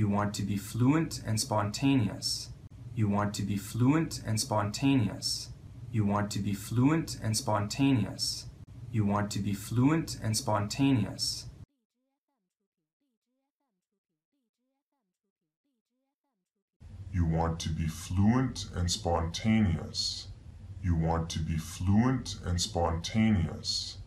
You want to be fluent and spontaneous. You want to be fluent and spontaneous. You want to be fluent and spontaneous. You want to be fluent and spontaneous. You want to be fluent and spontaneous. You want to be fluent and spontaneous.